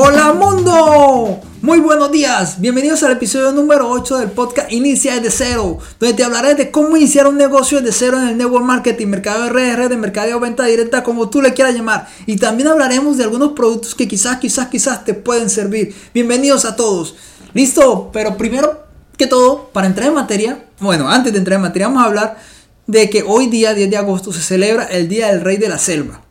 Hola mundo, muy buenos días, bienvenidos al episodio número 8 del podcast Inicia desde cero, donde te hablaré de cómo iniciar un negocio desde cero en el network marketing, mercado RR, de mercado o venta directa, como tú le quieras llamar. Y también hablaremos de algunos productos que quizás, quizás, quizás te pueden servir. Bienvenidos a todos. Listo, pero primero que todo, para entrar en materia, bueno, antes de entrar en materia, vamos a hablar de que hoy día, 10 de agosto, se celebra el Día del Rey de la Selva.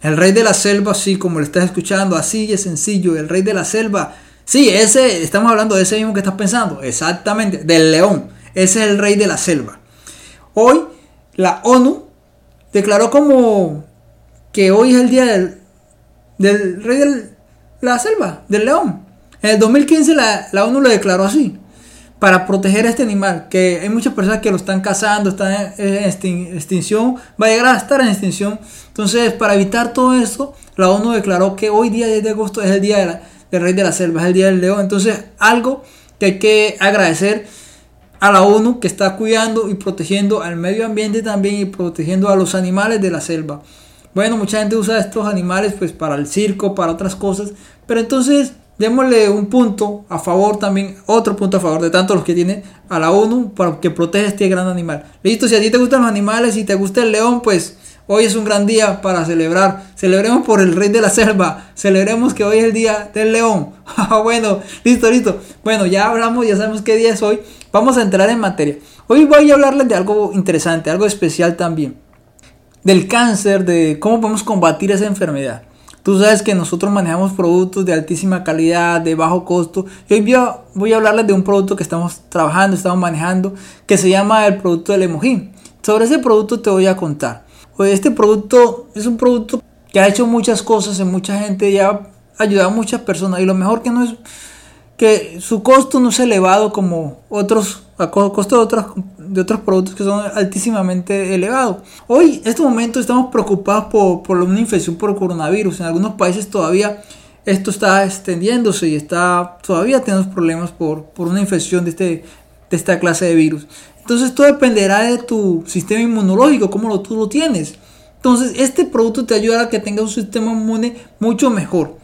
El rey de la selva, sí, como lo estás escuchando, así es sencillo, el rey de la selva. Sí, ese, estamos hablando de ese mismo que estás pensando, exactamente, del león. Ese es el rey de la selva. Hoy la ONU declaró como que hoy es el día del, del rey de la selva, del león. En el 2015 la, la ONU lo declaró así para proteger a este animal, que hay muchas personas que lo están cazando, están en extinción, va a llegar a estar en extinción. Entonces, para evitar todo esto, la ONU declaró que hoy día 10 de agosto es el día del rey de la selva, es el día del león. Entonces, algo que hay que agradecer a la ONU que está cuidando y protegiendo al medio ambiente también y protegiendo a los animales de la selva. Bueno, mucha gente usa estos animales pues para el circo, para otras cosas, pero entonces démosle un punto a favor también, otro punto a favor de tanto los que tiene a la ONU para que protege este gran animal. Listo, si a ti te gustan los animales, si te gusta el león, pues hoy es un gran día para celebrar. Celebremos por el rey de la selva, celebremos que hoy es el día del león. Ah, bueno, listo, listo. Bueno, ya hablamos, ya sabemos qué día es hoy. Vamos a entrar en materia. Hoy voy a hablarles de algo interesante, algo especial también. Del cáncer, de cómo podemos combatir esa enfermedad. Tú sabes que nosotros manejamos productos de altísima calidad, de bajo costo. Y hoy voy a, hablarles de un producto que estamos trabajando, estamos manejando, que se llama el producto del emojín. Sobre ese producto te voy a contar. Este producto es un producto que ha hecho muchas cosas en mucha gente, ya ha ayudado a muchas personas. Y lo mejor que no es que su costo no es elevado como otros, a costo de otros, de otros productos que son altísimamente elevados. Hoy, en este momento, estamos preocupados por, por una infección por coronavirus. En algunos países todavía esto está extendiéndose y está todavía tenemos problemas por, por una infección de, este, de esta clase de virus. Entonces, todo dependerá de tu sistema inmunológico, cómo lo, tú lo tienes. Entonces, este producto te ayudará a que tengas un sistema inmune mucho mejor.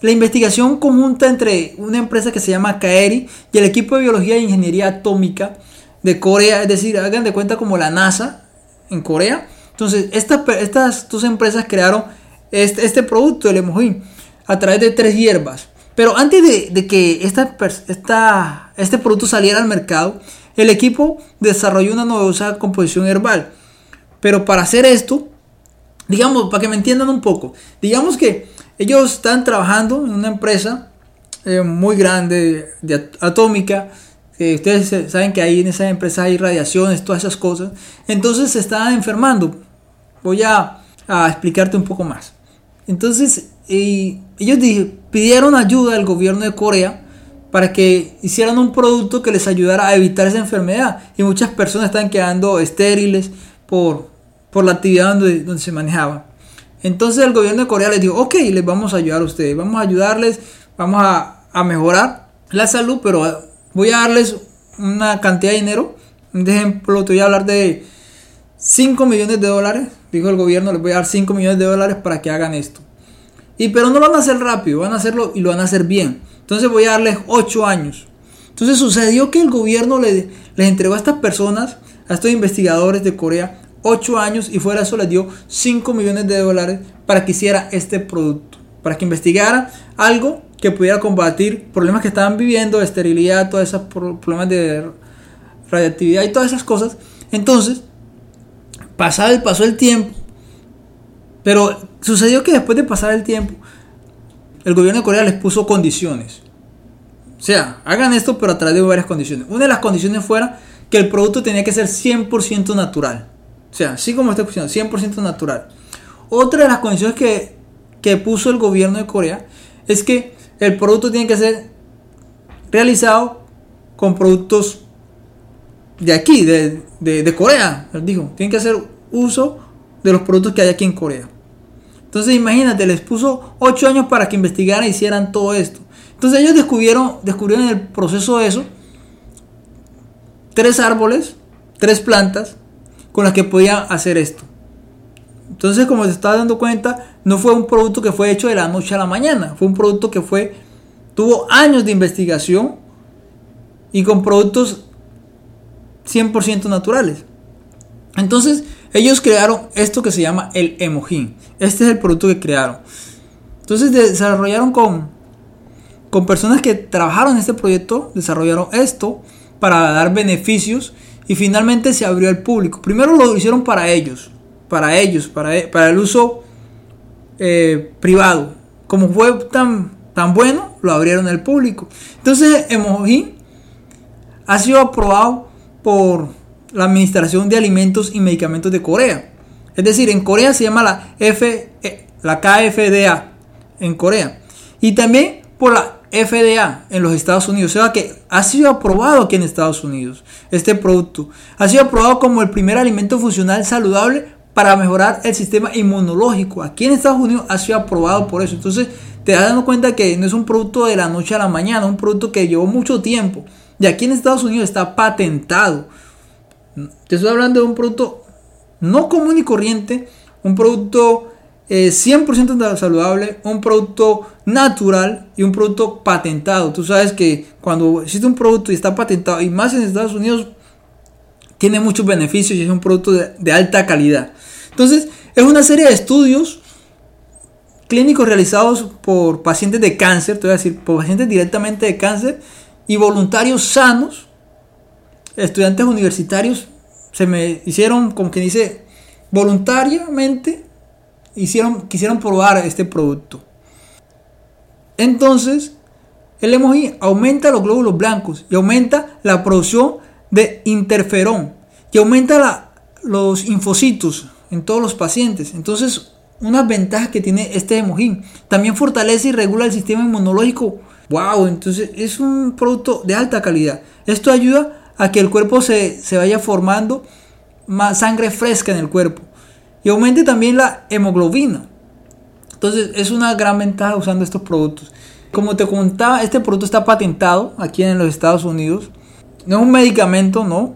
La investigación conjunta entre una empresa que se llama Kaeri y el equipo de biología e ingeniería atómica de Corea, es decir, hagan de cuenta como la NASA en Corea. Entonces, estas, estas dos empresas crearon este, este producto, el emojín, a través de tres hierbas. Pero antes de, que esta, esta, este producto saliera al mercado, el equipo desarrolló una novedosa composición herbal. Pero para hacer esto, digamos, para que me entiendan un poco, digamos que ellos están trabajando en una empresa eh, muy grande, de atómica. Ustedes saben que ahí en esa empresa hay radiaciones, todas esas cosas. Entonces se están enfermando. Voy a, explicarte un poco más. Entonces ellos pidieron ayuda al gobierno de Corea para que hicieran un producto que les ayudara a evitar esa enfermedad. Y muchas personas están quedando estériles por, por la actividad donde, donde se manejaba. Entonces el gobierno de Corea les dijo, ok, les vamos a ayudar a ustedes, vamos a ayudarles, vamos a, mejorar la salud, pero voy a darles una cantidad de dinero. Un ejemplo, te voy a hablar de 5 millones de dólares. Dijo el gobierno, les voy a dar 5 millones de dólares para que hagan esto. Y pero no lo van a hacer rápido, van a hacerlo y lo van a hacer bien. Entonces voy a darles 8 años. Entonces sucedió que el gobierno les, les entregó a estas personas, a estos investigadores de Corea, 8 años y fuera eso les dio 5 millones de dólares para que hiciera este producto, para que investigara algo que pudiera combatir problemas que estaban viviendo, esterilidad, todos esos problemas de radiactividad y todas esas cosas. Entonces, pasado el, pasó el tiempo, pero sucedió que después de pasar el tiempo, el gobierno de Corea les puso condiciones. O sea, hagan esto pero a través de varias condiciones. Una de las condiciones fuera que el producto tenía que ser 100% natural. O sea, así como está escuchando, 100% natural. Otra de las condiciones que, que puso el gobierno de Corea es que el producto tiene que ser realizado con productos de aquí, de, de, Corea, les digo. Tienen que hacer uso de los productos que hay aquí en Corea. Entonces imagínate, les puso 8 años para que investigaran e hicieran todo esto. Entonces ellos descubrieron, descubrieron en el proceso de eso tres árboles, tres plantas con las que podía hacer esto. Entonces, como se está dando cuenta, no fue un producto que fue hecho de la noche a la mañana. Fue un producto que fue tuvo años de investigación y con productos 100% naturales. Entonces, ellos crearon esto que se llama el Emojin. Este es el producto que crearon. Entonces, desarrollaron con, con personas que trabajaron en este proyecto, desarrollaron esto para dar beneficios y finalmente se abrió al público. Primero lo hicieron para ellos, para ellos, para, para el uso eh, privado. Como fue tan, bueno, lo abrieron al público. Entonces, Emojin ha sido aprobado por la Administración de Alimentos y Medicamentos de Corea. Es decir, en Corea se llama la, F, eh, la KFDA, en Corea. Y también por la FDA en los Estados Unidos. O sea que ha sido aprobado aquí en Estados Unidos este producto. Ha sido aprobado como el primer alimento funcional saludable para mejorar el sistema inmunológico. Aquí en Estados Unidos ha sido aprobado por eso. Entonces te das dando cuenta que no es un producto de la noche a la mañana, un producto que llevó mucho tiempo. Y aquí en Estados Unidos está patentado. Te estoy hablando de un producto no común y corriente, un producto 100% eh, saludable, un producto natural y un producto patentado. Tú sabes que cuando existe un producto y está patentado, y más en Estados Unidos, tiene muchos beneficios y es un producto de, alta calidad. Entonces, es una serie de estudios clínicos realizados por pacientes de cáncer, te voy a decir, por pacientes directamente de cáncer y voluntarios sanos, estudiantes universitarios, se me hicieron, como que dice, voluntariamente hicieron, quisieron probar este producto. Entonces, el emoji aumenta los glóbulos blancos y aumenta la producción de interferón y aumenta los infocitos en todos los pacientes. Entonces, una ventaja que tiene este emoji también fortalece y regula el sistema inmunológico. Wow, entonces es un producto de alta calidad. Esto ayuda a que el cuerpo se, se vaya formando más sangre fresca en el cuerpo y aumente también la hemoglobina. Entonces es una gran ventaja usando estos productos. Como te contaba, este producto está patentado aquí en los Estados Unidos. No es un medicamento, no.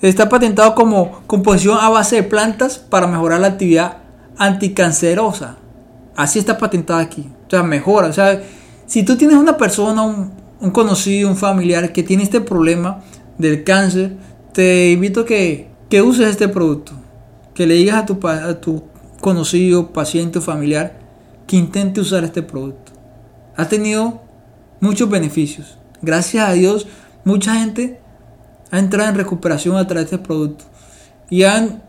Está patentado como composición a base de plantas para mejorar la actividad anticancerosa. Así está patentado aquí. O sea, mejora. O sea, si tú tienes una persona, un, un conocido, un familiar que tiene este problema del cáncer, te invito a que, que uses este producto que le digas a tu, a tu conocido, paciente o familiar que intente usar este producto. Ha tenido muchos beneficios. Gracias a Dios, mucha gente ha entrado en recuperación a través de este producto. Y han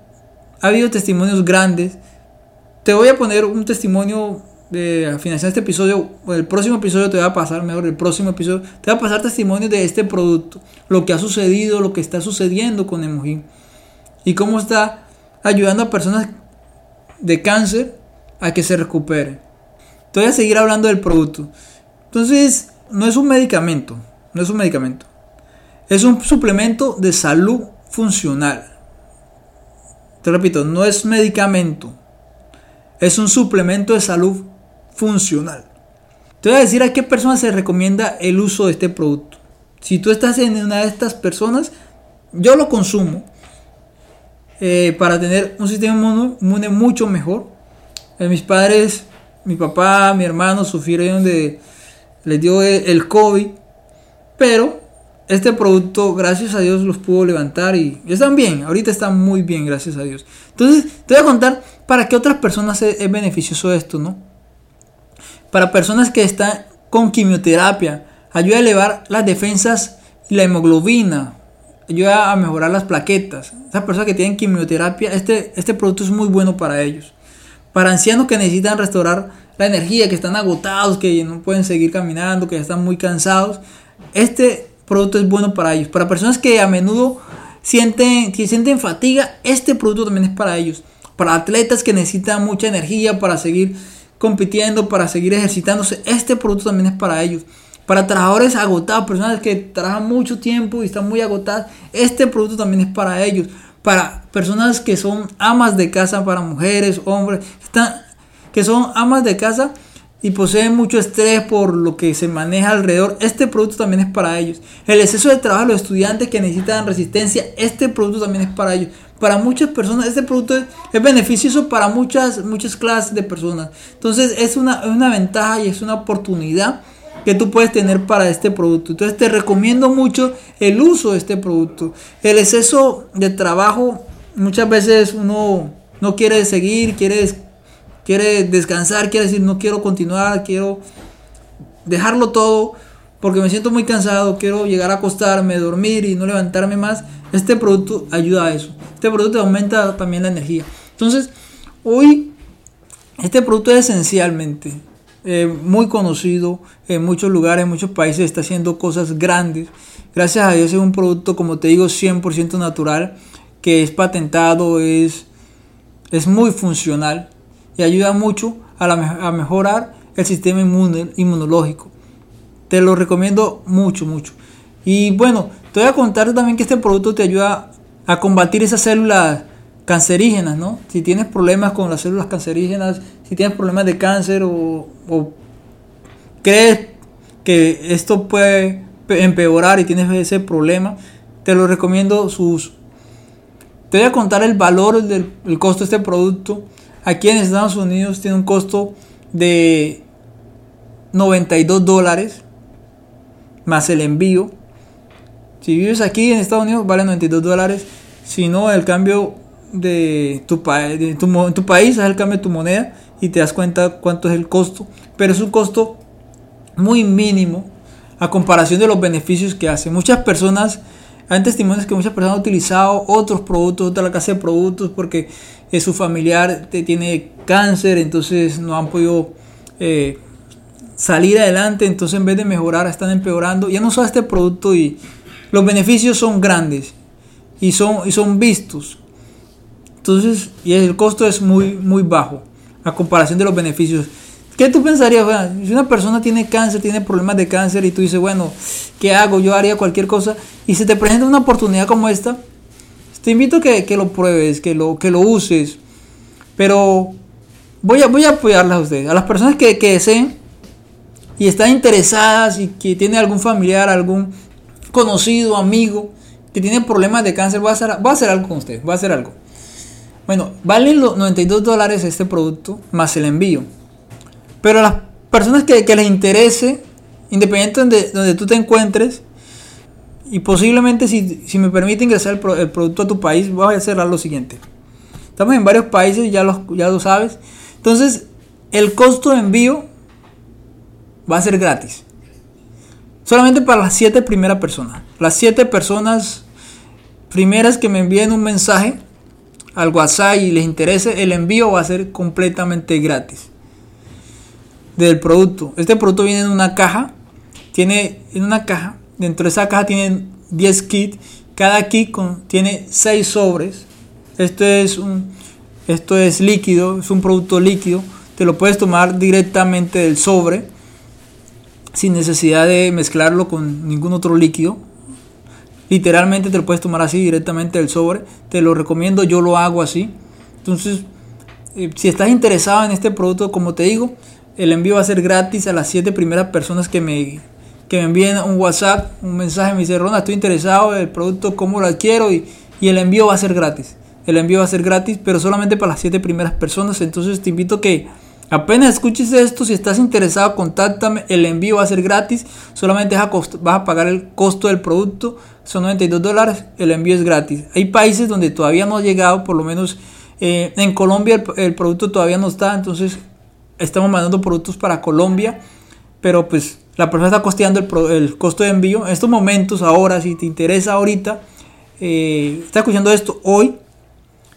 ha habido testimonios grandes. Te voy a poner un testimonio de al finalizar este episodio, el próximo episodio te va a pasar, mejor, el próximo episodio te va a pasar testimonio de este producto, lo que ha sucedido, lo que está sucediendo con Emojin y cómo está ayudando a personas de cáncer a que se recuperen. Te voy a seguir hablando del producto. Entonces, no es un medicamento, no es un medicamento. Es un suplemento de salud funcional. Te repito, no es medicamento. Es un suplemento de salud funcional. Te voy a decir a qué personas se recomienda el uso de este producto. Si tú estás en una de estas personas, yo lo consumo eh, para tener un sistema inmune mucho mejor. Eh, mis padres, mi papá, mi hermano sufrieron de, les dio el COVID, pero este producto, gracias a Dios, los pudo levantar y están bien, ahorita están muy bien, gracias a Dios. Entonces, te voy a contar para qué otras personas es, beneficioso esto, ¿no? Para personas que están con quimioterapia, ayuda a elevar las defensas y la hemoglobina, ayuda a mejorar las plaquetas. Esas personas que tienen quimioterapia, este, este producto es muy bueno para ellos. Para ancianos que necesitan restaurar la energía, que están agotados, que no pueden seguir caminando, que están muy cansados, este producto es bueno para ellos. Para personas que a menudo sienten, que sienten fatiga, este producto también es para ellos. Para atletas que necesitan mucha energía para seguir compitiendo, para seguir ejercitándose, este producto también es para ellos. Para trabajadores agotados, personas que trabajan mucho tiempo y están muy agotadas, este producto también es para ellos. Para personas que son amas de casa, para mujeres, hombres, están, que son amas de casa y poseen mucho estrés por lo que se maneja alrededor, este producto también es para ellos. El exceso de trabajo de los estudiantes que necesitan resistencia, este producto también es para ellos. Para muchas personas este producto es, beneficioso para muchas, muchas clases de personas. Entonces es una, una ventaja y es una oportunidad que tú puedes tener para este producto. Entonces te recomiendo mucho el uso de este producto. El exceso de trabajo, muchas veces uno no quiere seguir, quiere quiere descansar, quiere decir no quiero continuar, quiero dejarlo todo porque me siento muy cansado, quiero llegar a acostarme, dormir y no levantarme más. Este producto ayuda a eso. Este producto aumenta también la energía. Entonces, hoy este producto es esencialmente eh, muy conocido en muchos lugares, en muchos países, está haciendo cosas grandes. Gracias a Dios es un producto, como te digo, 100% natural, que es patentado, es, es muy funcional y ayuda mucho a, mejorar el sistema inmunológico. Te lo recomiendo mucho, mucho. Y bueno, te voy a contar también que este producto te ayuda a combatir esas células cancerígenas, ¿no? Si tienes problemas con las células cancerígenas, si tienes problemas de cáncer o, crees que esto puede empeorar y tienes ese problema, te lo recomiendo sus... Te voy a contar el valor del costo de este producto Aquí en Estados Unidos tiene un costo de 92 dólares más el envío. Si vives aquí en Estados Unidos vale 92 dólares. Si no, el cambio de tu, de tu, tu país es el cambio de tu moneda y te das cuenta cuánto es el costo. Pero es un costo muy mínimo a comparación de los beneficios que hace. Muchas personas, hay testimonios que muchas personas han utilizado otros productos, otra clase de productos porque su familiar tiene cáncer, entonces no han podido eh, salir adelante, entonces en vez de mejorar están empeorando. Ya no usa este producto y los beneficios son grandes y son, y son vistos. Entonces, y el costo es muy, muy bajo a comparación de los beneficios. ¿Qué tú pensarías? si una persona tiene cáncer, tiene problemas de cáncer y tú dices, bueno, ¿qué hago? Yo haría cualquier cosa. Y se te presenta una oportunidad como esta, te invito a que, lo pruebes, que lo, que lo uses. Pero voy a, voy a apoyarlas a ustedes. A las personas que, que deseen y están interesadas y que tiene algún familiar, algún conocido, amigo que tiene problemas de cáncer, voy a hacer, voy a hacer algo con ustedes. Voy a hacer algo. Bueno, vale los 92 dólares este producto más el envío. Pero a las personas que, les interese, independiente de donde tú te encuentres, y posiblemente si, me permite ingresar el, producto a tu país, voy a hacer lo siguiente. Estamos en varios países, ya lo, ya lo sabes. Entonces, el costo de envío va a ser gratis. Solamente para las siete primeras personas. Las siete personas primeras que me envíen un mensaje al WhatsApp y les interese, el envío va a ser completamente gratis. Del producto. Este producto viene en una caja. Tiene en una caja Dentro de esa caja tienen 10 kits. Cada kit tiene 6 sobres. Esto es, un, esto es líquido, es un producto líquido. Te lo puedes tomar directamente del sobre sin necesidad de mezclarlo con ningún otro líquido. Literalmente te lo puedes tomar así directamente del sobre. Te lo recomiendo, yo lo hago así. Entonces, eh, si estás interesado en este producto, como te digo, el envío va a ser gratis a las 7 primeras personas que me que me envíen un WhatsApp, un mensaje, me dice, Ronda, estoy interesado en el producto, cómo lo adquiero y, el envío va a ser gratis. El envío va a ser gratis, pero solamente para las siete primeras personas. Entonces te invito a que apenas escuches esto, si estás interesado, contáctame. El envío va a ser gratis. Solamente vas a, pagar el costo del producto. Son 92 dólares. El envío es gratis. Hay países donde todavía no ha llegado, por lo menos eh, en Colombia el producto todavía no está. Entonces estamos mandando productos para Colombia. Pero pues la persona está costeando el, costo de envío. En estos momentos, ahora, si te interesa ahorita, eh, está escuchando esto hoy,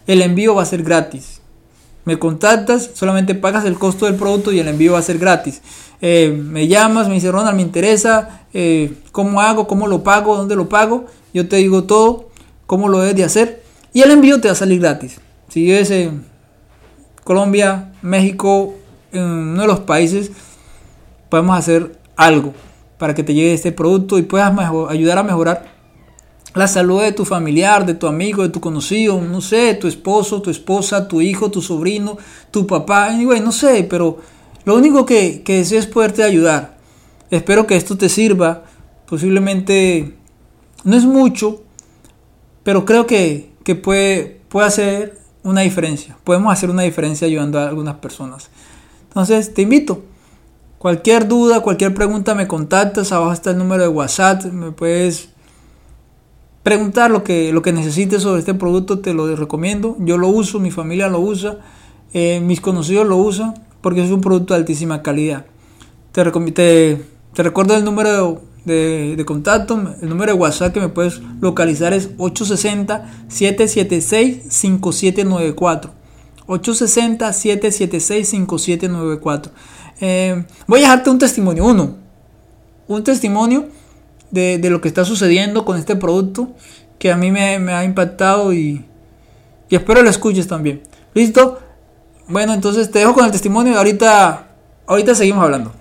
el envío va a ser gratis. Me contactas, solamente pagas el costo del producto y el envío va a ser gratis. Eh, me llamas, me dice Ronald, me interesa, eh, cómo hago, cómo lo pago, dónde lo pago. Yo te digo todo, cómo lo debes de hacer. Y el envío te va a salir gratis. Si vives en Colombia, México, en uno de los países, podemos hacer algo para que te llegue este producto y puedas ayudar a mejorar la salud de tu familiar, de tu amigo, de tu conocido, no sé, tu esposo, tu esposa, tu hijo, tu sobrino, tu papá, anyway, no sé, pero Lo único que, deseo es poderte ayudar. Espero que esto te sirva. Posiblemente no es mucho, pero creo que, puede hacer una diferencia. Podemos hacer una diferencia ayudando a algunas personas. Entonces, te invito. Cualquier duda, cualquier pregunta me contactas. Abajo está el número de WhatsApp. Me puedes preguntar lo que, lo que necesites sobre este producto. Te lo recomiendo. Yo lo uso, mi familia lo usa, eh, mis conocidos lo usan porque es un producto de altísima calidad. Te, te, te recuerdo el número de, de, contacto, el número de WhatsApp que me puedes localizar es 860-776-5794. 860-776-5794. Eh, voy a dejarte un testimonio, uno. Un testimonio de, lo que está sucediendo con este producto que a mí me, me ha impactado y, y espero lo escuches también. ¿Listo? Bueno, entonces te dejo con el testimonio y ahorita, ahorita seguimos hablando.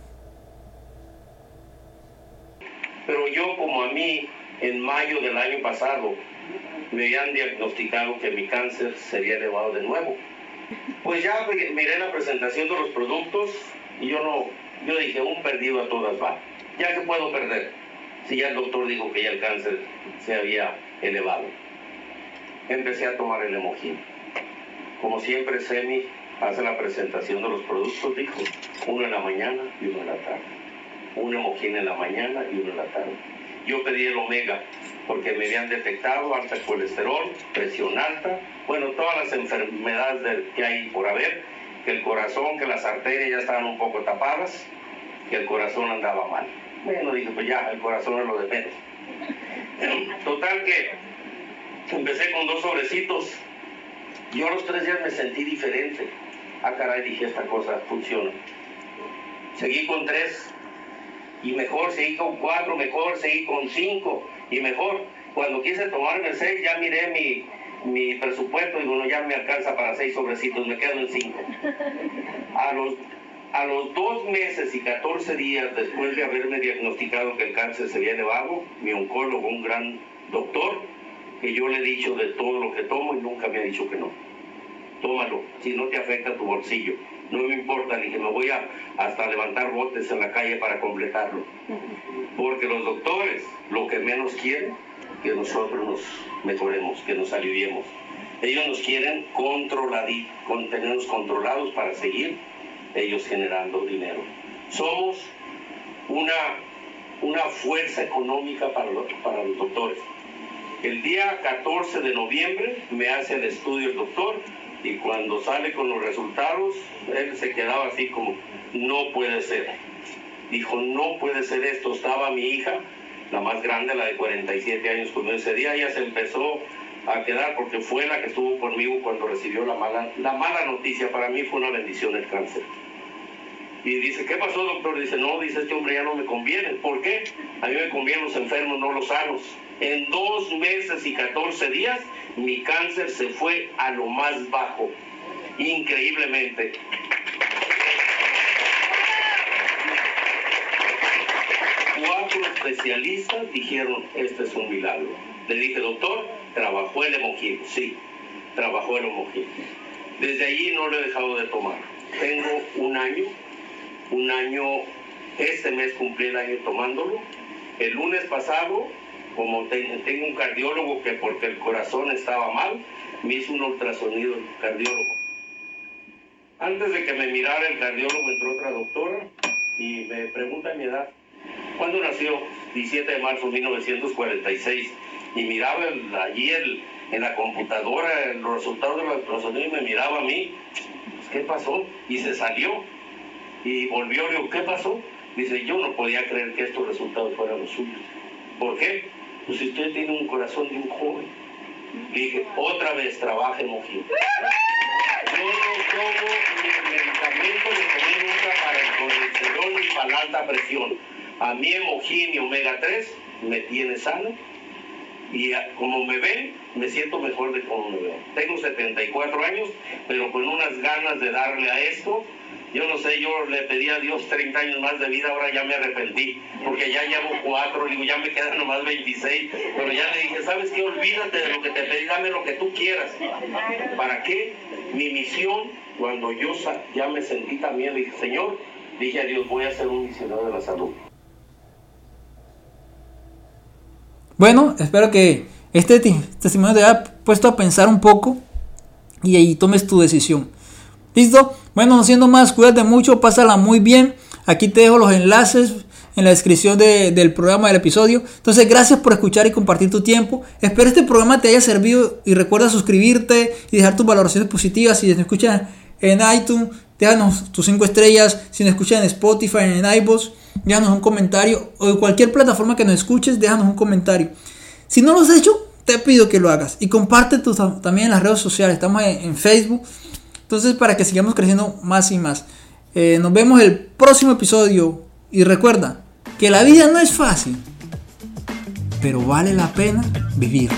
Pero yo como a mí en mayo del año pasado me habían diagnosticado que mi cáncer sería elevado de nuevo. Pues ya miré la presentación de los productos y yo no, yo dije, un perdido a todas va. Ya que puedo perder, si ya el doctor dijo que ya el cáncer se había elevado. Empecé a tomar el hemogín. Como siempre, Semi hace la presentación de los productos, dijo, uno en la mañana y uno en la tarde. Una hemogín en la mañana y uno en la tarde. Yo pedí el omega porque me habían detectado alta colesterol, presión alta, bueno, todas las enfermedades que hay por haber, que el corazón, que las arterias ya estaban un poco tapadas, que el corazón andaba mal. Bueno, dije, pues ya, el corazón es lo de menos. Total que empecé con dos sobrecitos. Yo a los tres días me sentí diferente. Ah, caray, dije, esta cosa funciona. Seguí con tres y mejor, seguí con cuatro, mejor, seguí con cinco y mejor. Cuando quise tomarme el seis, ya miré mi, mi presupuesto y bueno, ya me alcanza para seis sobrecitos, me quedo en cinco. A los, a los dos meses y 14 días después de haberme diagnosticado que el cáncer se había elevado, mi oncólogo, un gran doctor, que yo le he dicho de todo lo que tomo y nunca me ha dicho que no. Tómalo, si no te afecta tu bolsillo. No me importa, ni que me voy a hasta levantar botes en la calle para completarlo. Porque los doctores lo que menos quieren que nosotros nos mejoremos, que nos aliviemos. Ellos nos quieren controlar, con, tenernos controlados para seguir ellos generando dinero. Somos una, una fuerza económica para los, para los doctores. El día 14 de noviembre me hace el estudio el doctor y cuando sale con los resultados, él se quedaba así como, no puede ser. Dijo, no puede ser esto. Estaba mi hija, la más grande, la de 47 años, conmigo ese día, ella se empezó a quedar porque fue la que estuvo conmigo cuando recibió la mala, la mala noticia. Para mí fue una bendición el cáncer. Y dice, ¿qué pasó, doctor? Dice, no, dice, este hombre ya no me conviene. ¿Por qué? A mí me convienen los enfermos, no los sanos. En dos meses y 14 días, mi cáncer se fue a lo más bajo. Increíblemente. Cuatro especialistas dijeron, este es un milagro. Le dije, doctor, trabajó el hemogín. Sí, trabajó el hemogín. Desde allí no lo he dejado de tomar. Tengo un año, un año, este mes cumplí el año tomándolo. El lunes pasado, como tengo un cardiólogo que porque el corazón estaba mal, me hizo un ultrasonido el cardiólogo. Antes de que me mirara el cardiólogo entró otra doctora y me pregunta mi edad. ¿Cuándo nació? 17 de marzo de 1946. Y miraba el, allí el, en la computadora los resultados de la ultrasonido y me miraba a mí. ¿Qué pasó? Y se salió. Y volvió, le digo, ¿qué pasó? Dice, yo no podía creer que estos resultados fueran los suyos. ¿Por qué? Pues si usted tiene un corazón de un joven. Le dije, otra vez trabaje Mojín. Yo no tomo ni medicamento ni comí nunca para el colesterol ni para la alta presión. A Mojín y omega 3 me tiene sano y como me ven, me siento mejor de como me ven. Tengo 74 años, pero con unas ganas de darle a esto. Yo no sé, yo le pedí a Dios 30 años más de vida, ahora ya me arrepentí, porque ya llevo cuatro, digo, ya me quedan nomás 26, pero ya le dije, ¿sabes qué? Olvídate de lo que te pedí, dame lo que tú quieras. ¿Para qué? Mi misión, cuando yo ya me sentí también, dije, Señor, dije a Dios, voy a ser un misionero de la salud. Bueno, espero que este testimonio te haya puesto a pensar un poco y ahí tomes tu decisión. ¿Listo? Bueno, no siendo más, cuídate mucho, pásala muy bien. Aquí te dejo los enlaces en la descripción del programa del episodio. Entonces, gracias por escuchar y compartir tu tiempo. Espero este programa te haya servido y recuerda suscribirte y dejar tus valoraciones positivas. Si nos escuchas en iTunes, déjanos tus 5 estrellas. Si nos escuchas en Spotify, en iVoox, déjanos un comentario. O en cualquier plataforma que nos escuches, déjanos un comentario. Si no lo has hecho, te pido que lo hagas. Y comparte también en las redes sociales. Estamos en, Facebook. Entonces, para que sigamos creciendo más y más. Eh, nos vemos el próximo episodio. Y recuerda que la vida no es fácil, pero vale la pena vivir.